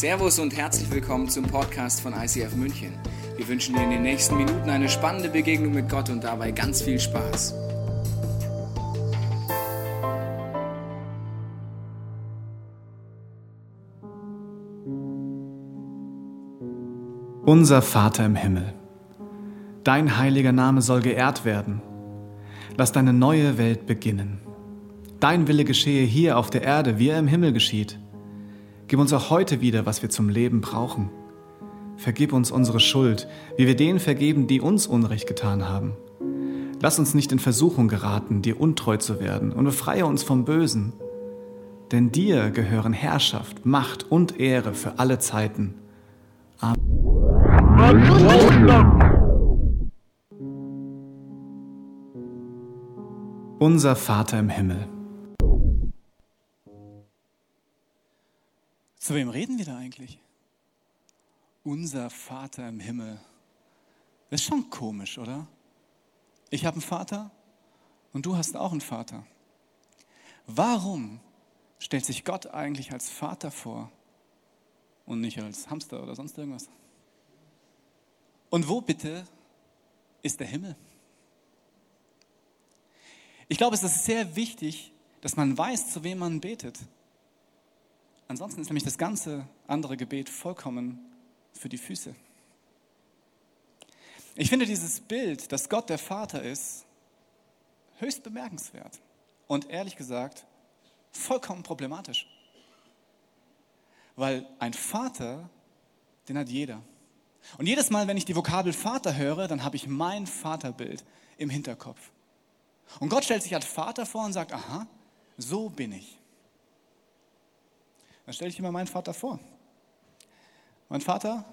Servus und herzlich willkommen zum Podcast von ICF München. Wir wünschen dir in den nächsten Minuten eine spannende Begegnung mit Gott und dabei ganz viel Spaß. Unser Vater im Himmel, dein heiliger Name soll geehrt werden. Lass deine neue Welt beginnen. Dein Wille geschehe hier auf der Erde, wie er im Himmel geschieht. Gib uns auch heute wieder, was wir zum Leben brauchen. Vergib uns unsere Schuld, wie wir denen vergeben, die uns Unrecht getan haben. Lass uns nicht in Versuchung geraten, dir untreu zu werden, und befreie uns vom Bösen. Denn dir gehören Herrschaft, Macht und Ehre für alle Zeiten. Amen. Unser Vater im Himmel Zu wem reden wir da eigentlich? Unser Vater im Himmel. Das ist schon komisch, oder? Ich habe einen Vater und du hast auch einen Vater. Warum stellt sich Gott eigentlich als Vater vor und nicht als Hamster oder sonst irgendwas? Und wo bitte ist der Himmel? Ich glaube, es ist sehr wichtig, dass man weiß, zu wem man betet. Ansonsten ist nämlich das ganze andere Gebet vollkommen für die Füße. Ich finde dieses Bild, dass Gott der Vater ist, höchst bemerkenswert und ehrlich gesagt vollkommen problematisch. Weil ein Vater, den hat jeder. Und jedes Mal, wenn ich die Vokabel Vater höre, dann habe ich mein Vaterbild im Hinterkopf. Und Gott stellt sich als Vater vor und sagt, aha, so bin ich. Dann stelle ich mir meinen Vater vor. Mein Vater,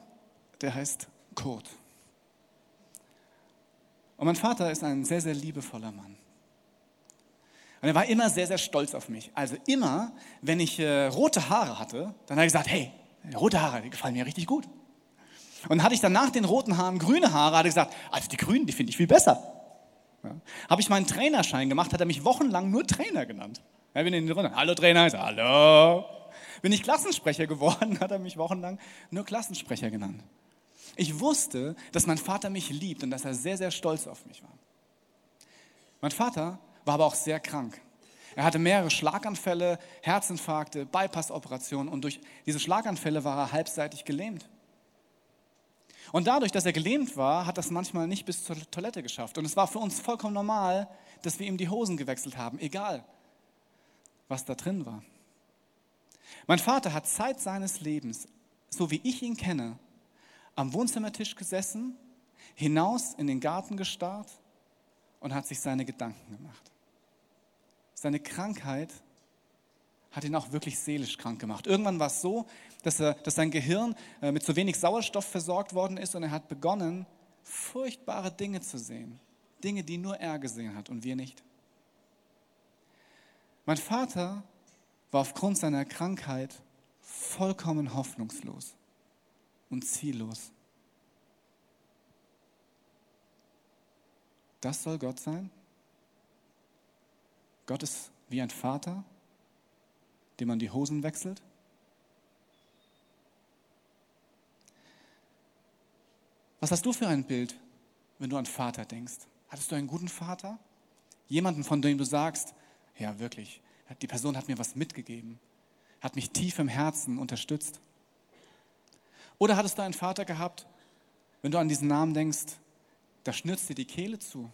der heißt Kurt. Und mein Vater ist ein sehr, sehr liebevoller Mann. Und er war immer sehr, sehr stolz auf mich. Also immer, wenn ich äh, rote Haare hatte, dann hat er gesagt, hey, rote Haare, die gefallen mir richtig gut. Und hatte ich dann nach den roten Haaren grüne Haare, hat er gesagt, also die grünen, die finde ich viel besser. Ja. Habe ich meinen Trainerschein gemacht, hat er mich wochenlang nur Trainer genannt. Ja, bin in die Runde, hallo Trainer, ich sage, hallo. Bin ich Klassensprecher geworden, hat er mich wochenlang nur Klassensprecher genannt. Ich wusste, dass mein Vater mich liebt und dass er sehr, sehr stolz auf mich war. Mein Vater war aber auch sehr krank. Er hatte mehrere Schlaganfälle, Herzinfarkte, Bypass-Operationen und durch diese Schlaganfälle war er halbseitig gelähmt. Und dadurch, dass er gelähmt war, hat das manchmal nicht bis zur Toilette geschafft. Und es war für uns vollkommen normal, dass wir ihm die Hosen gewechselt haben, egal was da drin war. Mein Vater hat Zeit seines Lebens, so wie ich ihn kenne, am Wohnzimmertisch gesessen, hinaus in den Garten gestarrt und hat sich seine Gedanken gemacht. Seine Krankheit hat ihn auch wirklich seelisch krank gemacht. Irgendwann war es so, dass, er, dass sein Gehirn äh, mit zu wenig Sauerstoff versorgt worden ist und er hat begonnen, furchtbare Dinge zu sehen. Dinge, die nur er gesehen hat und wir nicht. Mein Vater war aufgrund seiner Krankheit vollkommen hoffnungslos und ziellos. Das soll Gott sein? Gott ist wie ein Vater, dem man die Hosen wechselt? Was hast du für ein Bild, wenn du an Vater denkst? Hattest du einen guten Vater? Jemanden, von dem du sagst, ja wirklich, die Person hat mir was mitgegeben, hat mich tief im Herzen unterstützt. Oder hattest du einen Vater gehabt, wenn du an diesen Namen denkst, da schnürzt dir die Kehle zu,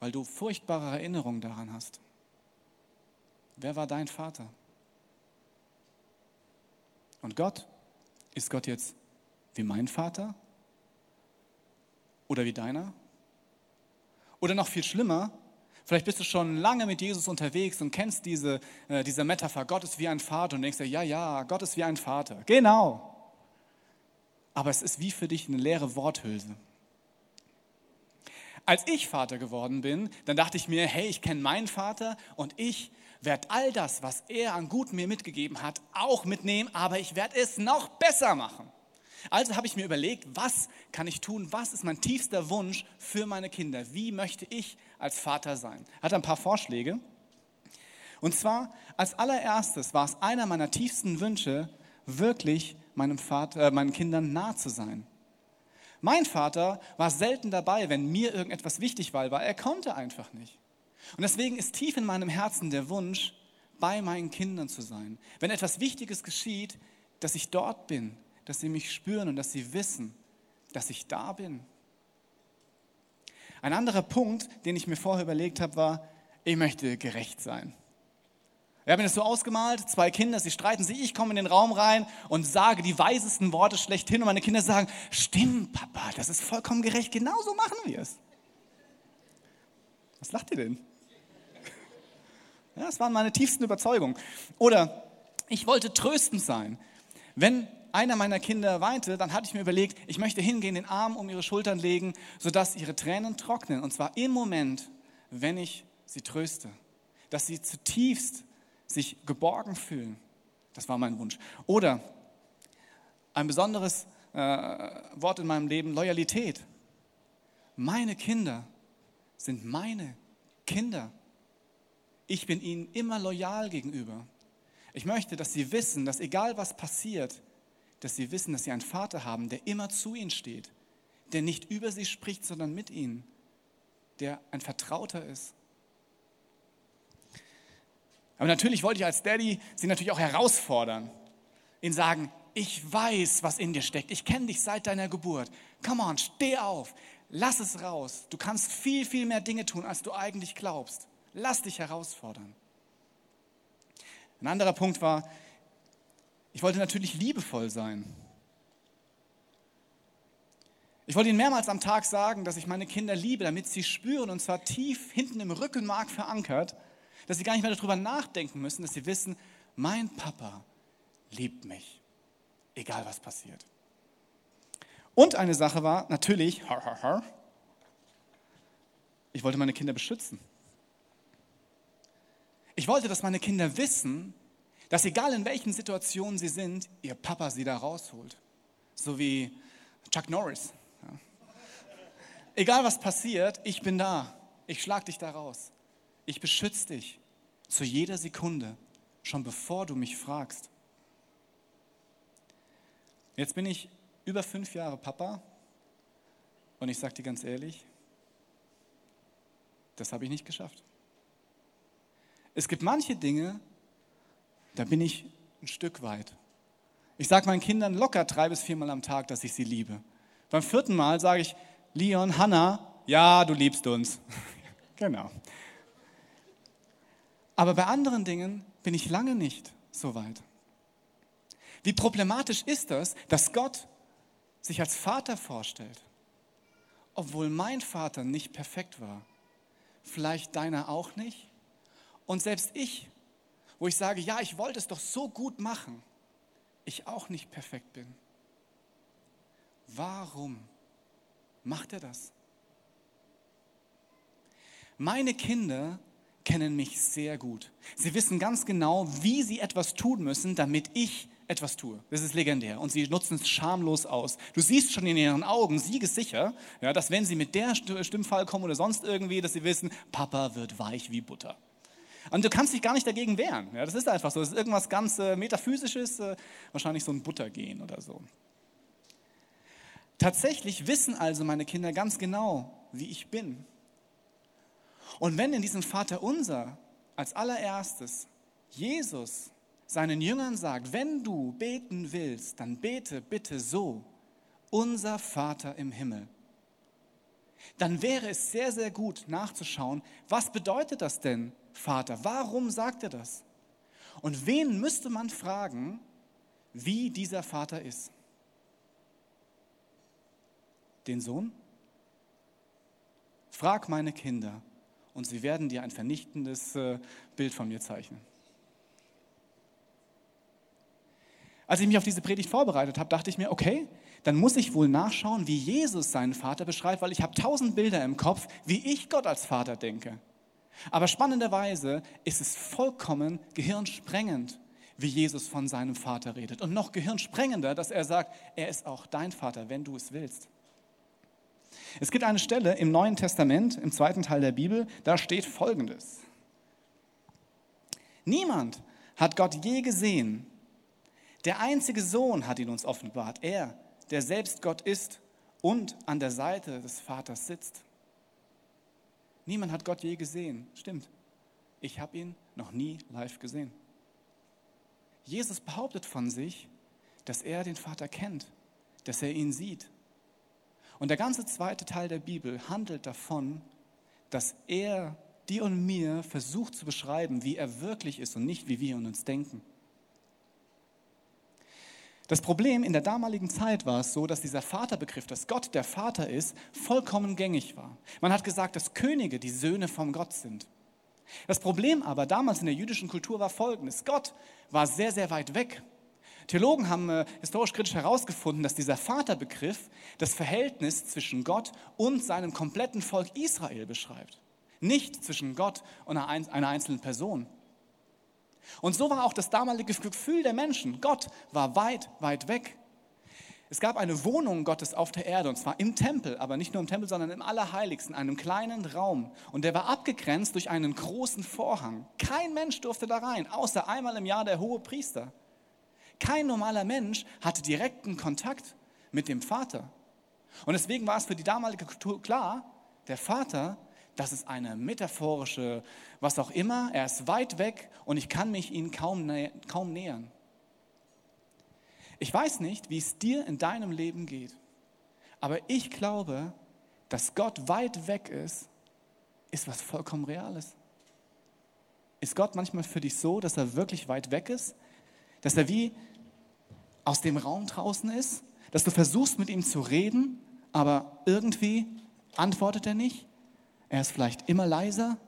weil du furchtbare Erinnerungen daran hast. Wer war dein Vater? Und Gott, ist Gott jetzt wie mein Vater? Oder wie deiner? Oder noch viel schlimmer, Vielleicht bist du schon lange mit Jesus unterwegs und kennst diese, äh, diese Metapher, Gott ist wie ein Vater und denkst dir, ja, ja, Gott ist wie ein Vater. Genau. Aber es ist wie für dich eine leere Worthülse. Als ich Vater geworden bin, dann dachte ich mir, hey, ich kenne meinen Vater und ich werde all das, was er an Gut mir mitgegeben hat, auch mitnehmen, aber ich werde es noch besser machen. Also habe ich mir überlegt, was kann ich tun? Was ist mein tiefster Wunsch für meine Kinder? Wie möchte ich als Vater sein? Hat ein paar Vorschläge. Und zwar als allererstes war es einer meiner tiefsten Wünsche, wirklich meinem Vater, äh, meinen Kindern nah zu sein. Mein Vater war selten dabei, wenn mir irgendetwas wichtig war, weil er konnte einfach nicht. Und deswegen ist tief in meinem Herzen der Wunsch, bei meinen Kindern zu sein. Wenn etwas Wichtiges geschieht, dass ich dort bin, dass sie mich spüren und dass sie wissen, dass ich da bin. Ein anderer Punkt, den ich mir vorher überlegt habe, war, ich möchte gerecht sein. Ich habe mir das so ausgemalt, zwei Kinder, sie streiten sich, ich komme in den Raum rein und sage die weisesten Worte schlechthin und meine Kinder sagen, stimmt, Papa, das ist vollkommen gerecht, genau so machen wir es. Was lacht ihr denn? Ja, das waren meine tiefsten Überzeugungen. Oder ich wollte tröstend sein. Wenn einer meiner Kinder weinte, dann hatte ich mir überlegt, ich möchte hingehen, den Arm um ihre Schultern legen, sodass ihre Tränen trocknen. Und zwar im Moment, wenn ich sie tröste. Dass sie zutiefst sich geborgen fühlen. Das war mein Wunsch. Oder ein besonderes äh, Wort in meinem Leben, Loyalität. Meine Kinder sind meine Kinder. Ich bin ihnen immer loyal gegenüber. Ich möchte, dass sie wissen, dass egal was passiert, dass sie wissen, dass sie einen Vater haben, der immer zu ihnen steht, der nicht über sie spricht, sondern mit ihnen, der ein Vertrauter ist. Aber natürlich wollte ich als Daddy sie natürlich auch herausfordern, ihnen sagen, ich weiß, was in dir steckt. Ich kenne dich seit deiner Geburt. Come on, steh auf. Lass es raus. Du kannst viel, viel mehr Dinge tun, als du eigentlich glaubst. Lass dich herausfordern. Ein anderer Punkt war, ich wollte natürlich liebevoll sein. Ich wollte ihnen mehrmals am Tag sagen, dass ich meine Kinder liebe, damit sie spüren, und zwar tief hinten im Rückenmark verankert, dass sie gar nicht mehr darüber nachdenken müssen, dass sie wissen, mein Papa liebt mich, egal was passiert. Und eine Sache war natürlich, ich wollte meine Kinder beschützen. Ich wollte, dass meine Kinder wissen, dass egal in welchen Situationen sie sind, ihr Papa sie da rausholt. So wie Chuck Norris. Ja. Egal was passiert, ich bin da. Ich schlag dich da raus. Ich beschütze dich zu jeder Sekunde, schon bevor du mich fragst. Jetzt bin ich über fünf Jahre Papa und ich sage dir ganz ehrlich, das habe ich nicht geschafft. Es gibt manche Dinge, da bin ich ein Stück weit. Ich sage meinen Kindern locker drei bis viermal am Tag, dass ich sie liebe. Beim vierten Mal sage ich, Leon, Hannah, ja, du liebst uns. genau. Aber bei anderen Dingen bin ich lange nicht so weit. Wie problematisch ist das, dass Gott sich als Vater vorstellt, obwohl mein Vater nicht perfekt war, vielleicht deiner auch nicht, und selbst ich, wo ich sage, ja, ich wollte es doch so gut machen, ich auch nicht perfekt bin. Warum macht er das? Meine Kinder kennen mich sehr gut. Sie wissen ganz genau, wie sie etwas tun müssen, damit ich etwas tue. Das ist legendär und sie nutzen es schamlos aus. Du siehst schon in ihren Augen siegessicher, ja, dass wenn sie mit der Stimmfall kommen oder sonst irgendwie, dass sie wissen, Papa wird weich wie Butter. Und du kannst dich gar nicht dagegen wehren. Ja, das ist einfach so. Das ist irgendwas ganz äh, Metaphysisches, äh, wahrscheinlich so ein Buttergehen oder so. Tatsächlich wissen also meine Kinder ganz genau, wie ich bin. Und wenn in diesem Vater unser als allererstes Jesus seinen Jüngern sagt, wenn du beten willst, dann bete bitte so, unser Vater im Himmel, dann wäre es sehr, sehr gut nachzuschauen, was bedeutet das denn, Vater? Warum sagt er das? Und wen müsste man fragen, wie dieser Vater ist? Den Sohn? Frag meine Kinder und sie werden dir ein vernichtendes äh, Bild von mir zeichnen. Als ich mich auf diese Predigt vorbereitet habe, dachte ich mir, okay, dann muss ich wohl nachschauen, wie Jesus seinen Vater beschreibt, weil ich habe tausend Bilder im Kopf, wie ich Gott als Vater denke. Aber spannenderweise ist es vollkommen gehirnsprengend, wie Jesus von seinem Vater redet. Und noch gehirnsprengender, dass er sagt, er ist auch dein Vater, wenn du es willst. Es gibt eine Stelle im Neuen Testament, im zweiten Teil der Bibel, da steht Folgendes. Niemand hat Gott je gesehen, Der einzige Sohn hat ihn uns offenbart, er, der selbst Gott ist und an der Seite des Vaters sitzt. Niemand hat Gott je gesehen, stimmt. Ich habe ihn noch nie live gesehen. Jesus behauptet von sich, dass er den Vater kennt, dass er ihn sieht. Und der ganze zweite Teil der Bibel handelt davon, dass er dir und mir versucht zu beschreiben, wie er wirklich ist und nicht, wie wir in uns denken. Das Problem in der damaligen Zeit war es so, dass dieser Vaterbegriff, dass Gott der Vater ist, vollkommen gängig war. Man hat gesagt, dass Könige die Söhne vom Gott sind. Das Problem aber damals in der jüdischen Kultur war folgendes. Gott war sehr, sehr weit weg. Theologen haben äh, historisch kritisch herausgefunden, dass dieser Vaterbegriff das Verhältnis zwischen Gott und seinem kompletten Volk Israel beschreibt. Nicht zwischen Gott und einer einzelnen Person. Und so war auch das damalige Gefühl der Menschen. Gott war weit, weit weg. Es gab eine Wohnung Gottes auf der Erde, und zwar im Tempel, aber nicht nur im Tempel, sondern im Allerheiligsten, einem kleinen Raum. Und der war abgegrenzt durch einen großen Vorhang. Kein Mensch durfte da rein, außer einmal im Jahr der hohe Priester. Kein normaler Mensch hatte direkten Kontakt mit dem Vater. Und deswegen war es für die damalige Kultur klar, der Vater das ist eine metaphorische, was auch immer. Er ist weit weg und ich kann mich ihm kaum, nä kaum nähern. Ich weiß nicht, wie es dir in deinem Leben geht, aber ich glaube, dass Gott weit weg ist, ist was vollkommen Reales. Ist Gott manchmal für dich so, dass er wirklich weit weg ist? Dass er wie aus dem Raum draußen ist? Dass du versuchst mit ihm zu reden, aber irgendwie antwortet er nicht? Er ist vielleicht immer leiser.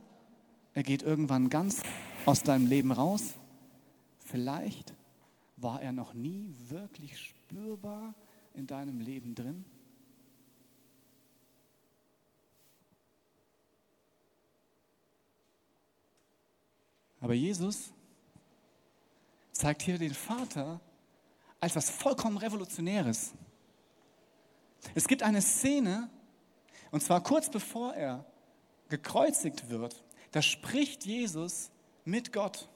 Er geht irgendwann ganz aus deinem Leben raus. Vielleicht war er noch nie wirklich spürbar in deinem Leben drin. Aber Jesus zeigt hier den Vater als was vollkommen Revolutionäres. Es gibt eine Szene, und zwar kurz bevor er gekreuzigt wird, da spricht Jesus mit Gott.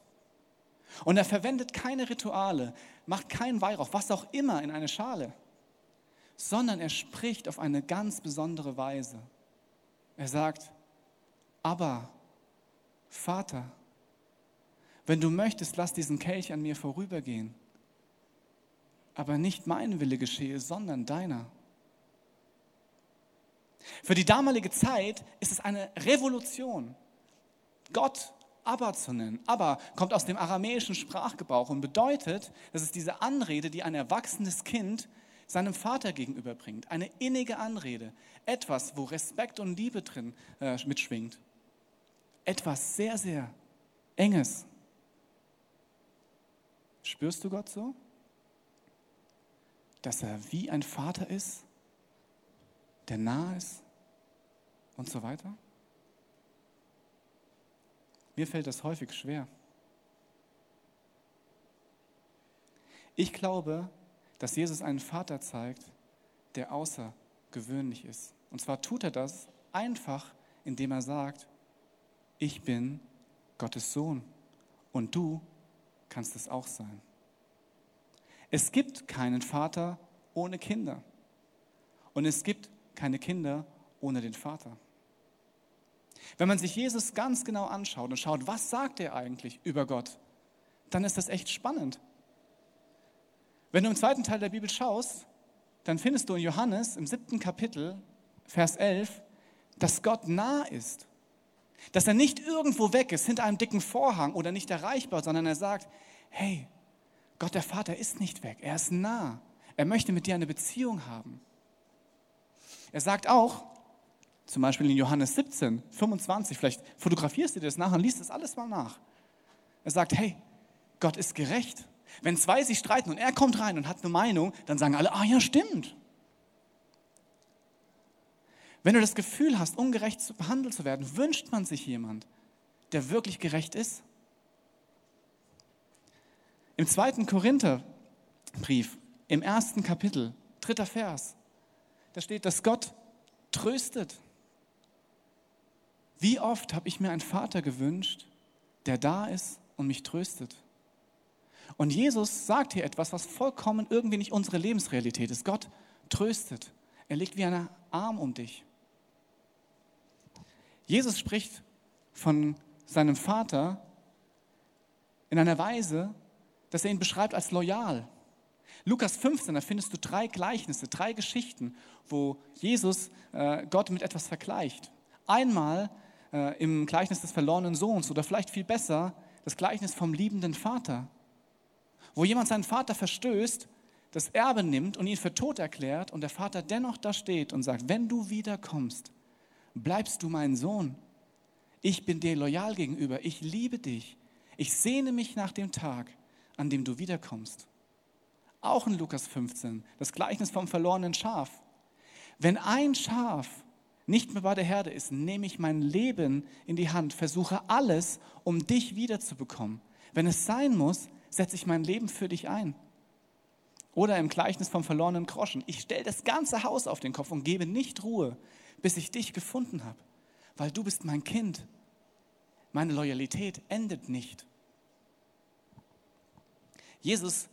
Und er verwendet keine Rituale, macht keinen Weihrauch, was auch immer in eine Schale, sondern er spricht auf eine ganz besondere Weise. Er sagt, aber Vater, wenn du möchtest, lass diesen Kelch an mir vorübergehen. Aber nicht mein Wille geschehe, sondern deiner. Für die damalige Zeit ist es eine Revolution, Gott Abba zu nennen. Abba kommt aus dem aramäischen Sprachgebrauch und bedeutet, dass es diese Anrede, die ein erwachsenes Kind seinem Vater gegenüberbringt. Eine innige Anrede. Etwas, wo Respekt und Liebe drin äh, mitschwingt. Etwas sehr, sehr Enges. Spürst du Gott so? Dass er wie ein Vater ist? der nah ist und so weiter? Mir fällt das häufig schwer. Ich glaube, dass Jesus einen Vater zeigt, der außergewöhnlich ist. Und zwar tut er das einfach, indem er sagt, ich bin Gottes Sohn und du kannst es auch sein. Es gibt keinen Vater ohne Kinder. Und es gibt keine Kinder ohne den Vater. Wenn man sich Jesus ganz genau anschaut und schaut, was sagt er eigentlich über Gott, dann ist das echt spannend. Wenn du im zweiten Teil der Bibel schaust, dann findest du in Johannes im siebten Kapitel, Vers 11, dass Gott nah ist. Dass er nicht irgendwo weg ist, hinter einem dicken Vorhang oder nicht erreichbar, sondern er sagt, hey, Gott der Vater ist nicht weg, er ist nah. Er möchte mit dir eine Beziehung haben. Er sagt auch, zum Beispiel in Johannes 17, 25, vielleicht fotografierst du dir das nach und liest das alles mal nach. Er sagt, hey, Gott ist gerecht. Wenn zwei sich streiten und er kommt rein und hat eine Meinung, dann sagen alle, ah ja, stimmt. Wenn du das Gefühl hast, ungerecht behandelt zu werden, wünscht man sich jemand, der wirklich gerecht ist. Im zweiten Korintherbrief, im ersten Kapitel, dritter Vers, da steht, dass Gott tröstet. Wie oft habe ich mir einen Vater gewünscht, der da ist und mich tröstet? Und Jesus sagt hier etwas, was vollkommen irgendwie nicht unsere Lebensrealität ist. Gott tröstet. Er legt wie einen Arm um dich. Jesus spricht von seinem Vater in einer Weise, dass er ihn beschreibt als loyal. Lukas 15, da findest du drei Gleichnisse, drei Geschichten, wo Jesus äh, Gott mit etwas vergleicht. Einmal äh, im Gleichnis des verlorenen Sohns oder vielleicht viel besser das Gleichnis vom liebenden Vater, wo jemand seinen Vater verstößt, das Erbe nimmt und ihn für tot erklärt und der Vater dennoch da steht und sagt, wenn du wiederkommst, bleibst du mein Sohn. Ich bin dir loyal gegenüber, ich liebe dich, ich sehne mich nach dem Tag, an dem du wiederkommst. Auch in Lukas 15, das Gleichnis vom verlorenen Schaf. Wenn ein Schaf nicht mehr bei der Herde ist, nehme ich mein Leben in die Hand, versuche alles, um dich wiederzubekommen. Wenn es sein muss, setze ich mein Leben für dich ein. Oder im Gleichnis vom verlorenen Groschen. Ich stelle das ganze Haus auf den Kopf und gebe nicht Ruhe, bis ich dich gefunden habe, weil du bist mein Kind. Meine Loyalität endet nicht. Jesus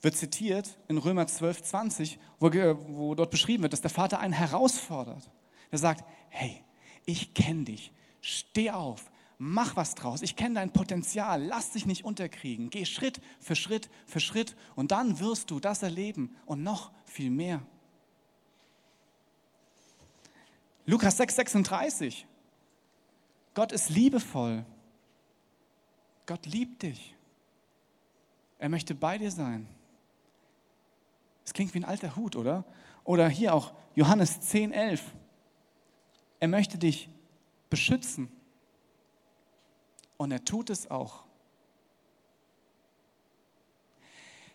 wird zitiert in Römer 12, 20, wo, wo dort beschrieben wird, dass der Vater einen herausfordert. Er sagt, hey, ich kenne dich, steh auf, mach was draus, ich kenne dein Potenzial, lass dich nicht unterkriegen, geh Schritt für Schritt für Schritt und dann wirst du das erleben und noch viel mehr. Lukas 6, 36, Gott ist liebevoll, Gott liebt dich, er möchte bei dir sein. Das klingt wie ein alter Hut, oder? Oder hier auch Johannes 10, 11. Er möchte dich beschützen. Und er tut es auch.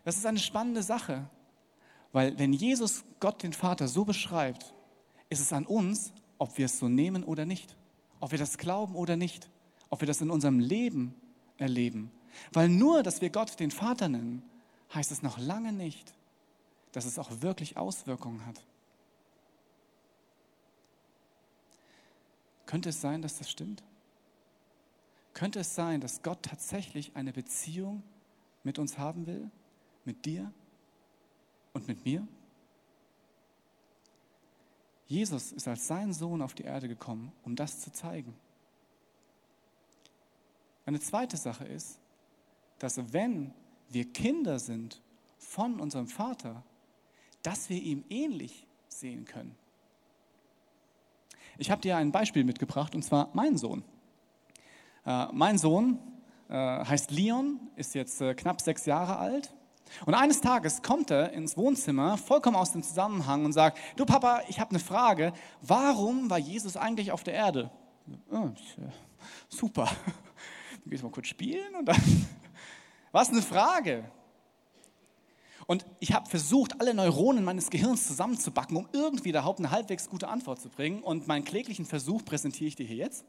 Das ist eine spannende Sache, weil wenn Jesus Gott den Vater so beschreibt, ist es an uns, ob wir es so nehmen oder nicht, ob wir das glauben oder nicht, ob wir das in unserem Leben erleben. Weil nur, dass wir Gott den Vater nennen, heißt es noch lange nicht, dass es auch wirklich Auswirkungen hat. Könnte es sein, dass das stimmt? Könnte es sein, dass Gott tatsächlich eine Beziehung mit uns haben will? Mit dir und mit mir? Jesus ist als sein Sohn auf die Erde gekommen, um das zu zeigen. Eine zweite Sache ist, dass wenn wir Kinder sind von unserem Vater, dass wir ihm ähnlich sehen können. Ich habe dir ein Beispiel mitgebracht, und zwar mein Sohn. Äh, mein Sohn äh, heißt Leon, ist jetzt äh, knapp sechs Jahre alt. Und eines Tages kommt er ins Wohnzimmer, vollkommen aus dem Zusammenhang, und sagt, du Papa, ich habe eine Frage, warum war Jesus eigentlich auf der Erde? Oh, super. Dann gehst du mal kurz spielen und dann... Was eine Frage. Und ich habe versucht, alle Neuronen meines Gehirns zusammenzubacken, um irgendwie überhaupt eine halbwegs gute Antwort zu bringen. Und meinen kläglichen Versuch präsentiere ich dir hier jetzt.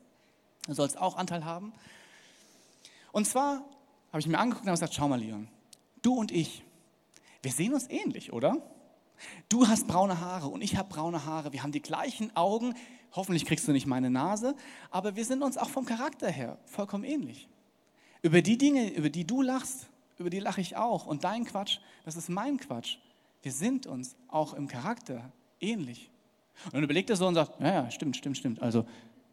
Du sollst auch Anteil haben. Und zwar habe ich mir angeguckt und habe gesagt, schau mal, Leon, du und ich, wir sehen uns ähnlich, oder? Du hast braune Haare und ich habe braune Haare. Wir haben die gleichen Augen. Hoffentlich kriegst du nicht meine Nase, aber wir sind uns auch vom Charakter her vollkommen ähnlich. Über die Dinge, über die du lachst, über die lache ich auch. Und dein Quatsch, das ist mein Quatsch. Wir sind uns auch im Charakter ähnlich. Und dann überlegt er so und sagt, ja, stimmt, stimmt, stimmt. Also,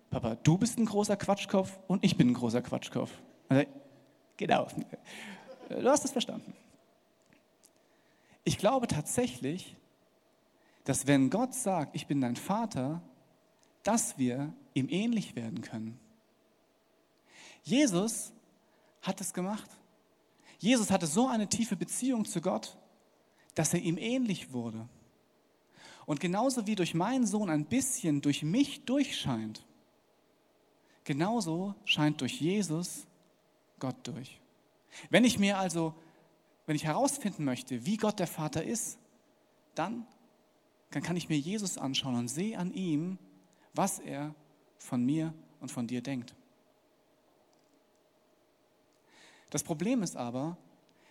Papa, du bist ein großer Quatschkopf und ich bin ein großer Quatschkopf. Also, genau. Du hast es verstanden. Ich glaube tatsächlich, dass wenn Gott sagt, ich bin dein Vater, dass wir ihm ähnlich werden können. Jesus hat es gemacht. Jesus hatte so eine tiefe Beziehung zu Gott, dass er ihm ähnlich wurde. Und genauso wie durch meinen Sohn ein bisschen durch mich durchscheint, genauso scheint durch Jesus Gott durch. Wenn ich mir also, wenn ich herausfinden möchte, wie Gott der Vater ist, dann, dann kann ich mir Jesus anschauen und sehe an ihm, was er von mir und von dir denkt. Das Problem ist aber,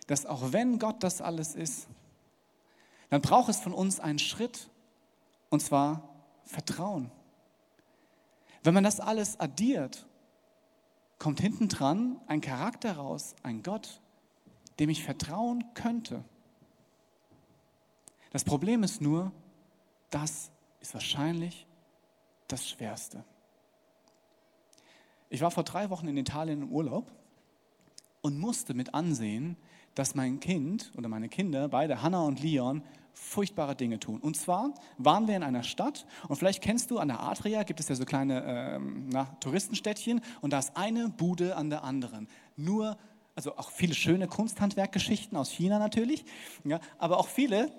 dass auch wenn Gott das alles ist, dann braucht es von uns einen Schritt, und zwar Vertrauen. Wenn man das alles addiert, kommt hinten dran ein Charakter raus, ein Gott, dem ich vertrauen könnte. Das Problem ist nur, das ist wahrscheinlich das Schwerste. Ich war vor drei Wochen in Italien im Urlaub und musste mit ansehen, dass mein Kind oder meine Kinder, beide Hannah und Leon, furchtbare Dinge tun. Und zwar waren wir in einer Stadt und vielleicht kennst du an der Adria gibt es ja so kleine ähm, na, Touristenstädtchen und da ist eine Bude an der anderen. Nur, also auch viele schöne Kunsthandwerkgeschichten aus China natürlich, ja, aber auch viele,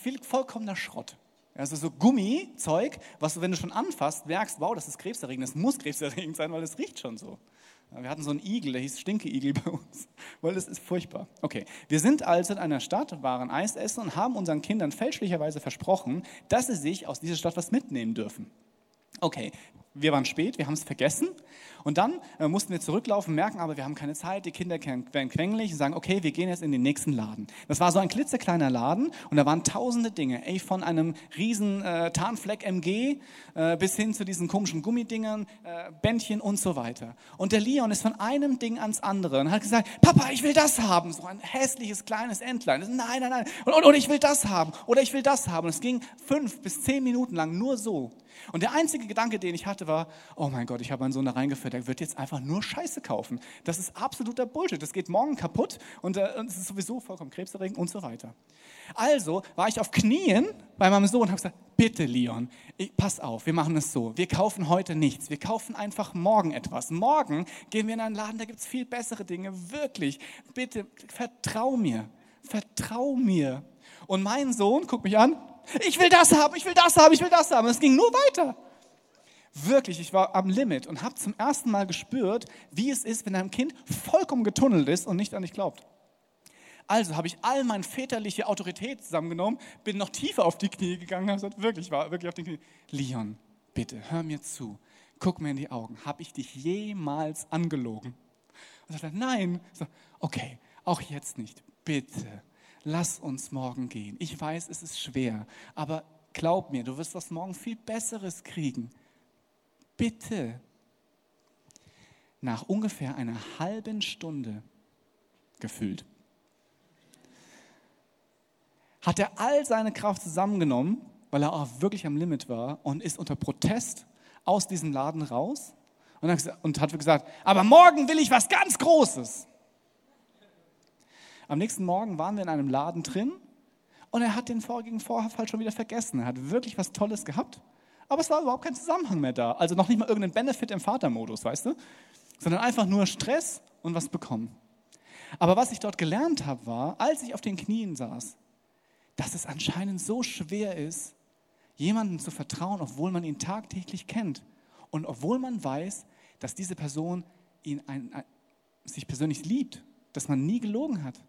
viel vollkommener Schrott. Also so Gummizeug, was du, wenn du schon anfasst, merkst, wow, das ist krebserregend, das muss krebserregend sein, weil es riecht schon so. Wir hatten so einen Igel, der hieß Stinkeigel bei uns, weil es ist furchtbar. Okay, wir sind also in einer Stadt, waren Eis essen und haben unseren Kindern fälschlicherweise versprochen, dass sie sich aus dieser Stadt was mitnehmen dürfen. Okay, wir waren spät, wir haben es vergessen und dann äh, mussten wir zurücklaufen, merken aber, wir haben keine Zeit, die Kinder werden quengelig und sagen, okay, wir gehen jetzt in den nächsten Laden. Das war so ein klitzekleiner Laden und da waren tausende Dinge, ey, von einem riesen äh, Tarnfleck MG äh, bis hin zu diesen komischen Gummidingern, äh, Bändchen und so weiter. Und der Leon ist von einem Ding ans andere und hat gesagt, Papa, ich will das haben, so ein hässliches kleines Entlein. Nein, nein, nein, und, und, und ich will das haben oder ich will das haben. Und es ging fünf bis zehn Minuten lang nur so. Und der einzige Gedanke, den ich hatte, war, oh mein Gott, ich habe meinen Sohn da reingeführt, der wird jetzt einfach nur Scheiße kaufen. Das ist absoluter Bullshit. Das geht morgen kaputt und äh, es ist sowieso vollkommen krebserregend und so weiter. Also war ich auf Knien bei meinem Sohn und habe gesagt, bitte Leon, ich, pass auf, wir machen es so. Wir kaufen heute nichts. Wir kaufen einfach morgen etwas. Morgen gehen wir in einen Laden, da gibt es viel bessere Dinge. Wirklich, bitte, vertrau mir. Vertrau mir. Und mein Sohn guckt mich an, ich will das haben, ich will das haben, ich will das haben. Und es ging nur weiter. Wirklich, ich war am Limit und habe zum ersten Mal gespürt, wie es ist, wenn ein Kind vollkommen getunnelt ist und nicht an dich glaubt. Also habe ich all meine väterliche Autorität zusammengenommen, bin noch tiefer auf die Knie gegangen, habe gesagt, wirklich, war wirklich auf die Knie. Leon, bitte, hör mir zu, guck mir in die Augen. Habe ich dich jemals angelogen? Und sagte, nein. So, okay, auch jetzt nicht. Bitte, lass uns morgen gehen. Ich weiß, es ist schwer, aber glaub mir, du wirst was morgen viel Besseres kriegen. Bitte. Nach ungefähr einer halben Stunde gefühlt hat er all seine Kraft zusammengenommen, weil er auch wirklich am Limit war und ist unter Protest aus diesem Laden raus und hat gesagt, aber morgen will ich was ganz Großes. Am nächsten Morgen waren wir in einem Laden drin und er hat den vorigen Vorfall schon wieder vergessen. Er hat wirklich was Tolles gehabt, aber es war überhaupt kein Zusammenhang mehr da. Also noch nicht mal irgendein Benefit im Vatermodus, weißt du? Sondern einfach nur Stress und was bekommen. Aber was ich dort gelernt habe, war, als ich auf den Knien saß, dass es anscheinend so schwer ist, jemandem zu vertrauen, obwohl man ihn tagtäglich kennt und obwohl man weiß, dass diese Person ihn ein, ein, sich persönlich liebt, dass man nie gelogen hat.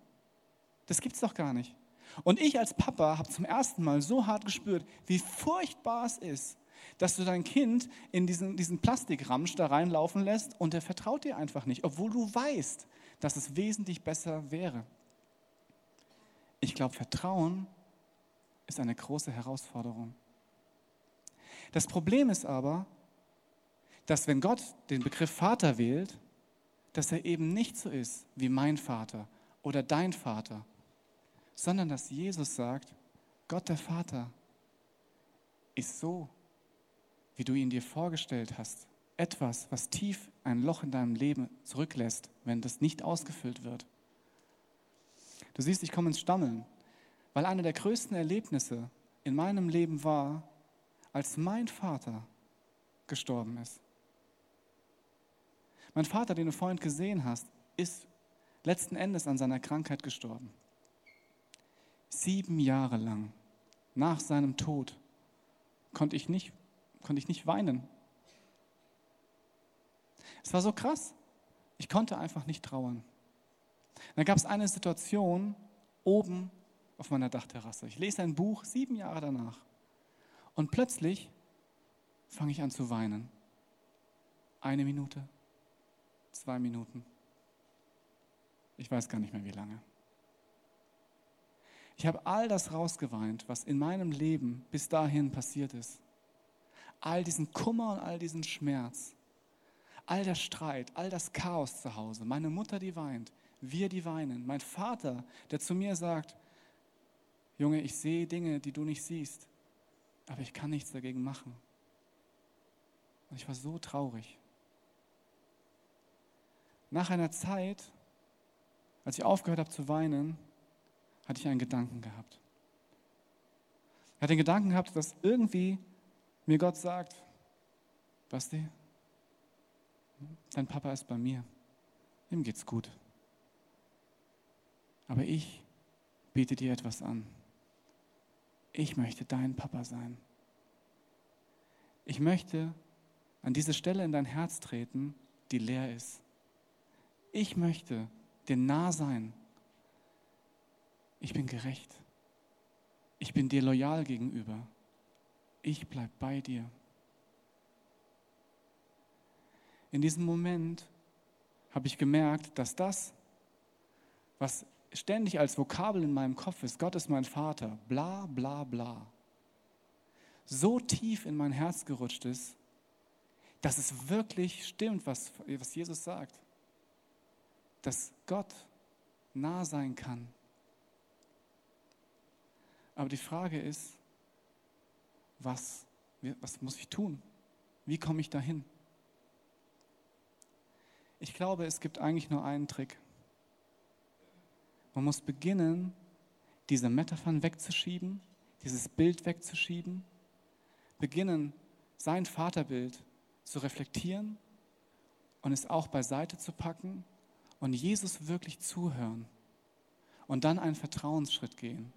Das gibt es doch gar nicht. Und ich als Papa habe zum ersten Mal so hart gespürt, wie furchtbar es ist, dass du dein Kind in diesen, diesen Plastikramsch da reinlaufen lässt und er vertraut dir einfach nicht, obwohl du weißt, dass es wesentlich besser wäre. Ich glaube, Vertrauen ist eine große Herausforderung. Das Problem ist aber, dass wenn Gott den Begriff Vater wählt, dass er eben nicht so ist wie mein Vater oder dein Vater, sondern dass Jesus sagt, Gott der Vater ist so, wie du ihn dir vorgestellt hast. Etwas, was tief ein Loch in deinem Leben zurücklässt, wenn das nicht ausgefüllt wird. Du siehst, ich komme ins Stammeln, weil eine der größten Erlebnisse in meinem Leben war, als mein Vater gestorben ist. Mein Vater, den du vorhin gesehen hast, ist letzten Endes an seiner Krankheit gestorben. Sieben Jahre lang nach seinem Tod konnte ich nicht, konnte ich nicht weinen. Es war so krass. Ich konnte einfach nicht trauern. Dann gab es eine Situation oben auf meiner Dachterrasse. Ich lese ein Buch sieben Jahre danach. Und plötzlich fange ich an zu weinen. Eine Minute, zwei Minuten. Ich weiß gar nicht mehr wie lange. Ich habe all das rausgeweint, was in meinem Leben bis dahin passiert ist. All diesen Kummer und all diesen Schmerz. All der Streit, all das Chaos zu Hause, meine Mutter, die weint, wir, die weinen, mein Vater, der zu mir sagt, Junge, ich sehe Dinge, die du nicht siehst, aber ich kann nichts dagegen machen. Und ich war so traurig. Nach einer Zeit, als ich aufgehört habe zu weinen, hatte ich einen Gedanken gehabt. Ich hatte den Gedanken gehabt, dass irgendwie mir Gott sagt, Basti, dein Papa ist bei mir, ihm geht's gut. Aber ich biete dir etwas an. Ich möchte dein Papa sein. Ich möchte an diese Stelle in dein Herz treten, die leer ist. Ich möchte dir nah sein. Ich bin gerecht. Ich bin dir loyal gegenüber. Ich bleibe bei dir. In diesem Moment habe ich gemerkt, dass das, was ständig als Vokabel in meinem Kopf ist, Gott ist mein Vater, bla bla bla, so tief in mein Herz gerutscht ist, dass es wirklich stimmt, was, was Jesus sagt. Dass Gott nah sein kann. Aber die Frage ist, was, was muss ich tun? Wie komme ich dahin? Ich glaube, es gibt eigentlich nur einen Trick. Man muss beginnen, diese Metaphern wegzuschieben, dieses Bild wegzuschieben, beginnen, sein Vaterbild zu reflektieren und es auch beiseite zu packen und Jesus wirklich zuhören und dann einen Vertrauensschritt gehen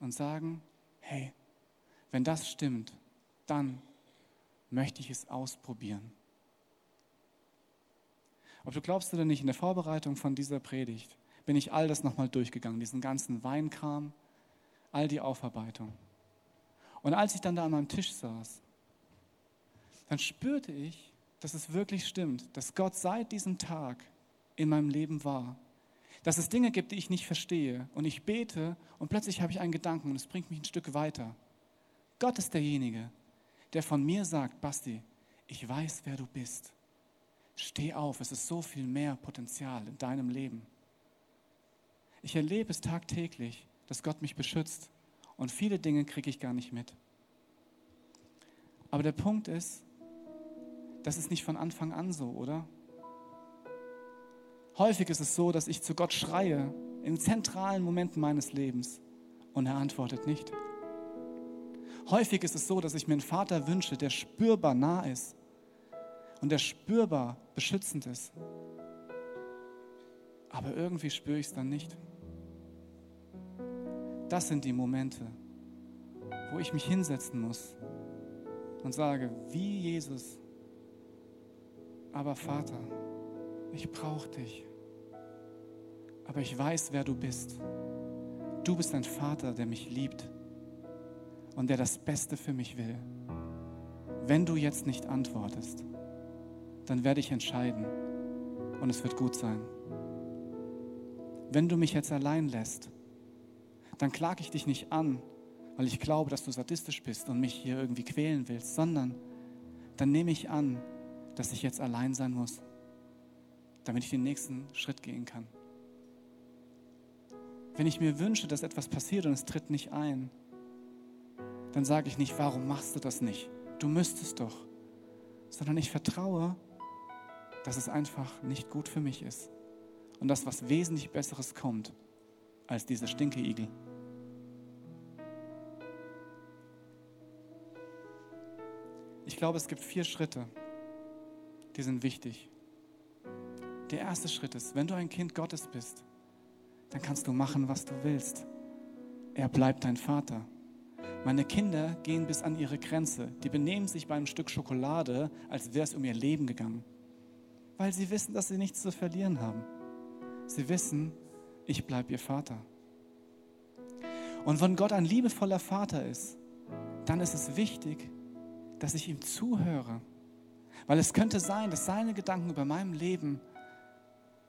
und sagen, hey, wenn das stimmt, dann möchte ich es ausprobieren. Ob du glaubst oder nicht, in der Vorbereitung von dieser Predigt bin ich all das nochmal durchgegangen, diesen ganzen Weinkram, all die Aufarbeitung. Und als ich dann da an meinem Tisch saß dann spürte ich, dass es wirklich stimmt, dass Gott seit diesem Tag in meinem Leben war. Dass es Dinge gibt, die ich nicht verstehe. Und ich bete und plötzlich habe ich einen Gedanken und es bringt mich ein Stück weiter. Gott ist derjenige, der von mir sagt, Basti, ich weiß, wer du bist. Steh auf, es ist so viel mehr Potenzial in deinem Leben. Ich erlebe es tagtäglich, dass Gott mich beschützt und viele Dinge kriege ich gar nicht mit. Aber der Punkt ist, das ist nicht von Anfang an so, oder? Häufig ist es so, dass ich zu Gott schreie in zentralen Momenten meines Lebens und er antwortet nicht. Häufig ist es so, dass ich mir einen Vater wünsche, der spürbar nah ist und der spürbar beschützend ist. Aber irgendwie spüre ich es dann nicht. Das sind die Momente, wo ich mich hinsetzen muss und sage, wie Jesus, aber Vater, ich brauche dich. Aber ich weiß, wer du bist. Du bist ein Vater, der mich liebt und der das Beste für mich will. Wenn du jetzt nicht antwortest, dann werde ich entscheiden und es wird gut sein. Wenn du mich jetzt allein lässt, dann klage ich dich nicht an, weil ich glaube, dass du sadistisch bist und mich hier irgendwie quälen willst, sondern dann nehme ich an, dass ich jetzt allein sein muss, damit ich den nächsten Schritt gehen kann. Wenn ich mir wünsche, dass etwas passiert und es tritt nicht ein, dann sage ich nicht, warum machst du das nicht? Du müsstest doch. Sondern ich vertraue, dass es einfach nicht gut für mich ist. Und dass was wesentlich Besseres kommt als diese Stinkeigel. Ich glaube, es gibt vier Schritte, die sind wichtig. Der erste Schritt ist, wenn du ein Kind Gottes bist, dann kannst du machen, was du willst. Er bleibt dein Vater. Meine Kinder gehen bis an ihre Grenze. Die benehmen sich beim Stück Schokolade, als wäre es um ihr Leben gegangen. Weil sie wissen, dass sie nichts zu verlieren haben. Sie wissen, ich bleibe ihr Vater. Und wenn Gott ein liebevoller Vater ist, dann ist es wichtig, dass ich ihm zuhöre weil es könnte sein, dass seine Gedanken über meinem Leben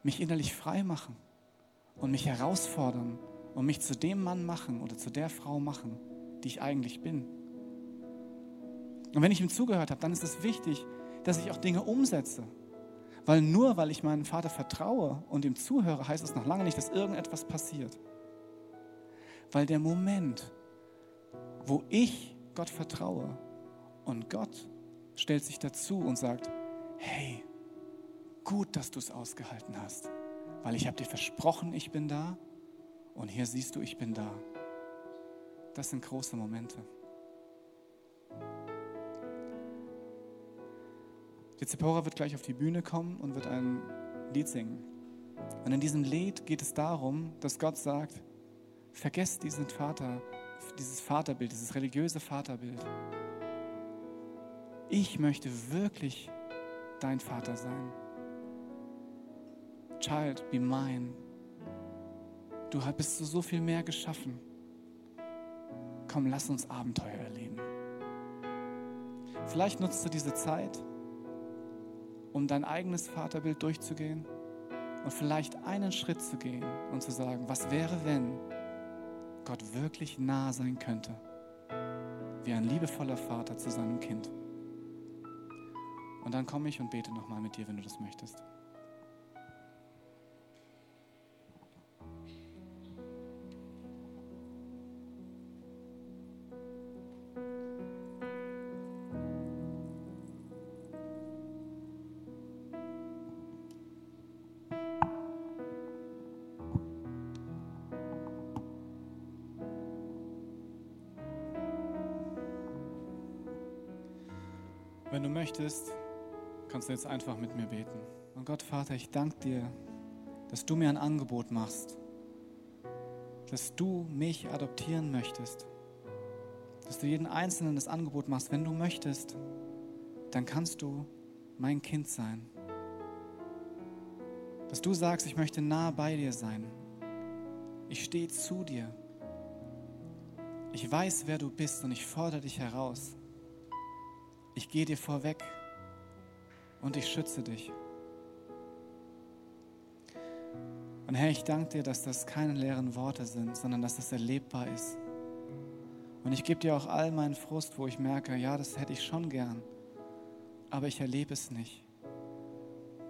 mich innerlich frei machen und mich herausfordern und mich zu dem Mann machen oder zu der Frau machen, die ich eigentlich bin. Und wenn ich ihm zugehört habe, dann ist es wichtig, dass ich auch Dinge umsetze. Weil nur weil ich meinem Vater vertraue und ihm zuhöre, heißt es noch lange nicht, dass irgendetwas passiert. Weil der Moment, wo ich Gott vertraue und Gott stellt sich dazu und sagt, hey, gut, dass du es ausgehalten hast, weil ich habe dir versprochen, ich bin da und hier siehst du, ich bin da. Das sind große Momente. Die Zipporah wird gleich auf die Bühne kommen und wird ein Lied singen. Und in diesem Lied geht es darum, dass Gott sagt, vergesst diesen Vater, dieses Vaterbild, dieses religiöse Vaterbild. Ich möchte wirklich dein Vater sein. Child, be mine. Du bist so, so viel mehr geschaffen. Komm, lass uns Abenteuer erleben. Vielleicht nutzt du diese Zeit, um dein eigenes Vaterbild durchzugehen und vielleicht einen Schritt zu gehen und zu sagen, was wäre, wenn Gott wirklich nah sein könnte, wie ein liebevoller Vater zu seinem Kind. Und dann komme ich und bete nochmal mit dir, wenn du das möchtest. Möchtest, kannst du jetzt einfach mit mir beten. Und Gott, Vater, ich danke dir, dass du mir ein Angebot machst, dass du mich adoptieren möchtest, dass du jeden Einzelnen das Angebot machst. Wenn du möchtest, dann kannst du mein Kind sein. Dass du sagst, ich möchte nah bei dir sein. Ich stehe zu dir. Ich weiß, wer du bist und ich fordere dich heraus. Ich gehe dir vorweg und ich schütze dich. Und Herr, ich danke dir, dass das keine leeren Worte sind, sondern dass das erlebbar ist. Und ich gebe dir auch all meinen Frust, wo ich merke, ja, das hätte ich schon gern, aber ich erlebe es nicht.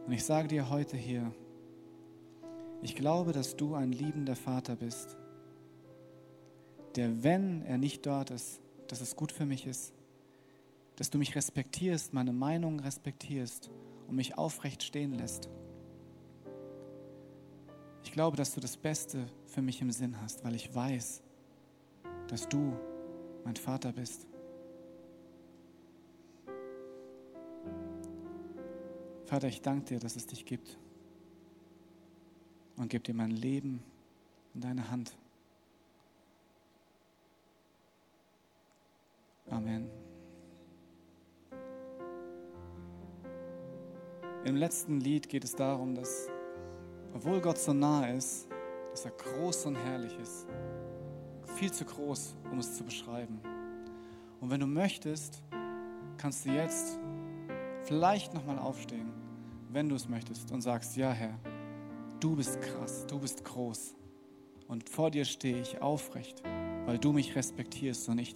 Und ich sage dir heute hier, ich glaube, dass du ein liebender Vater bist, der, wenn er nicht dort ist, dass es gut für mich ist, dass du mich respektierst, meine Meinung respektierst und mich aufrecht stehen lässt. Ich glaube, dass du das Beste für mich im Sinn hast, weil ich weiß, dass du mein Vater bist. Vater, ich danke dir, dass es dich gibt und gebe dir mein Leben in deine Hand. Amen. Im letzten Lied geht es darum, dass, obwohl Gott so nah ist, dass er groß und herrlich ist. Viel zu groß, um es zu beschreiben. Und wenn du möchtest, kannst du jetzt vielleicht nochmal aufstehen, wenn du es möchtest, und sagst, ja Herr, du bist krass, du bist groß. Und vor dir stehe ich aufrecht, weil du mich respektierst und ich